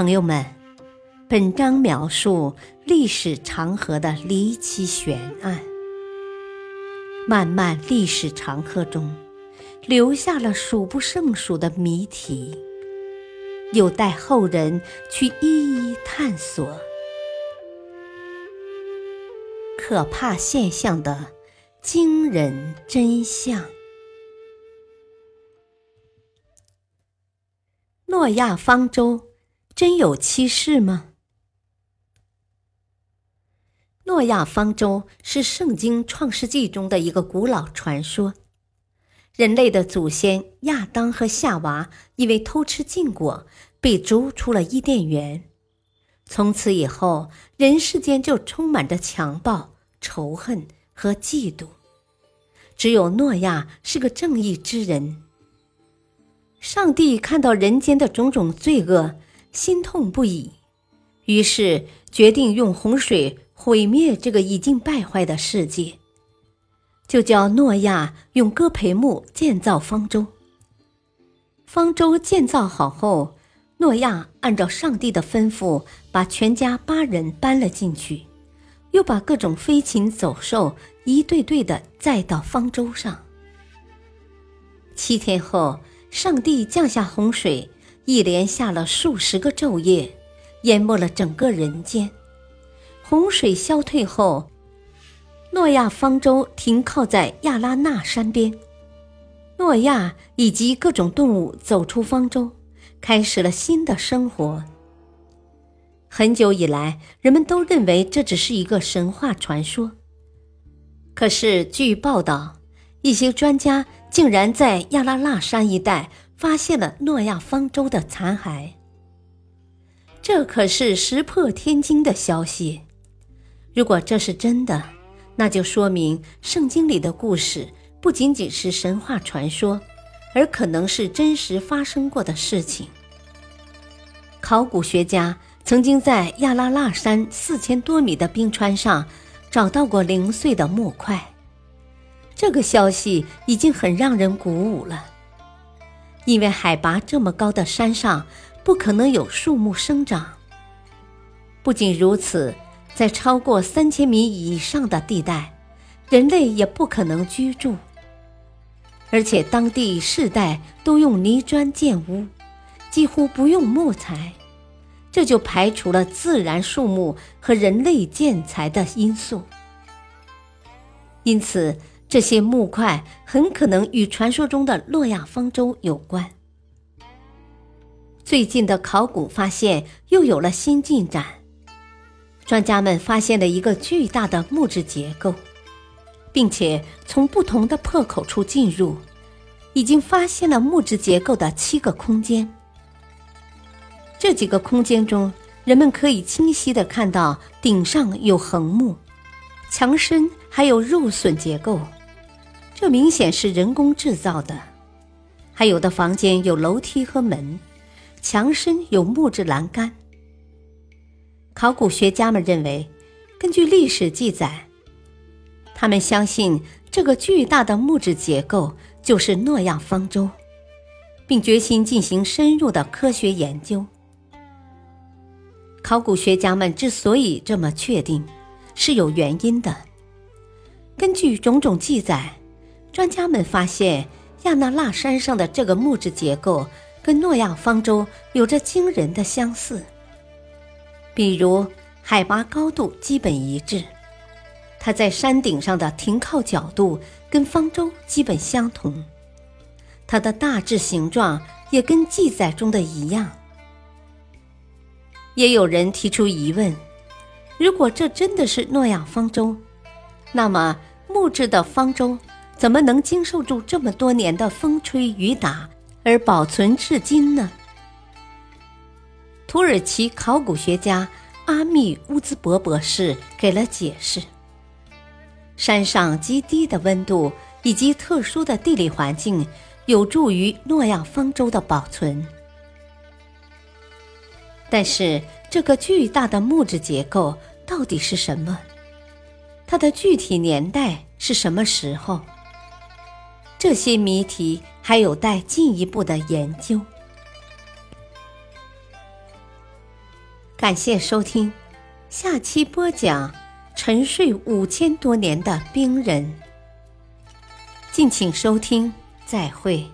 朋友们，本章描述历史长河的离奇悬案，漫漫历史长河中，留下了数不胜数的谜题，有待后人去一一探索。可怕现象的惊人真相。诺亚方舟真有其事吗？诺亚方舟是圣经创世纪中的一个古老传说。人类的祖先亚当和夏娃因为偷吃禁果，被逐出了伊甸园。从此以后，人世间就充满着强暴。仇恨和嫉妒，只有诺亚是个正义之人。上帝看到人间的种种罪恶，心痛不已，于是决定用洪水毁灭这个已经败坏的世界，就叫诺亚用戈培木建造方舟。方舟建造好后，诺亚按照上帝的吩咐，把全家八人搬了进去。又把各种飞禽走兽一对对的载到方舟上。七天后，上帝降下洪水，一连下了数十个昼夜，淹没了整个人间。洪水消退后，诺亚方舟停靠在亚拉纳山边。诺亚以及各种动物走出方舟，开始了新的生活。很久以来，人们都认为这只是一个神话传说。可是，据报道，一些专家竟然在亚拉腊山一带发现了诺亚方舟的残骸。这可是石破天惊的消息。如果这是真的，那就说明圣经里的故事不仅仅是神话传说，而可能是真实发生过的事情。考古学家。曾经在亚拉腊山四千多米的冰川上找到过零碎的木块，这个消息已经很让人鼓舞了。因为海拔这么高的山上不可能有树木生长。不仅如此，在超过三千米以上的地带，人类也不可能居住。而且当地世代都用泥砖建屋，几乎不用木材。这就排除了自然树木和人类建材的因素，因此这些木块很可能与传说中的诺亚方舟有关。最近的考古发现又有了新进展，专家们发现了一个巨大的木质结构，并且从不同的破口处进入，已经发现了木质结构的七个空间。这几个空间中，人们可以清晰地看到顶上有横木，墙身还有肉笋结构，这明显是人工制造的。还有的房间有楼梯和门，墙身有木质栏杆。考古学家们认为，根据历史记载，他们相信这个巨大的木质结构就是诺亚方舟，并决心进行深入的科学研究。考古学家们之所以这么确定，是有原因的。根据种种记载，专家们发现亚那腊山上的这个木质结构跟诺亚方舟有着惊人的相似。比如，海拔高度基本一致，它在山顶上的停靠角度跟方舟基本相同，它的大致形状也跟记载中的一样。也有人提出疑问：如果这真的是诺亚方舟，那么木质的方舟怎么能经受住这么多年的风吹雨打而保存至今呢？土耳其考古学家阿密乌兹博博士给了解释：山上极低的温度以及特殊的地理环境有助于诺亚方舟的保存。但是，这个巨大的木质结构到底是什么？它的具体年代是什么时候？这些谜题还有待进一步的研究。感谢收听，下期播讲沉睡五千多年的冰人。敬请收听，再会。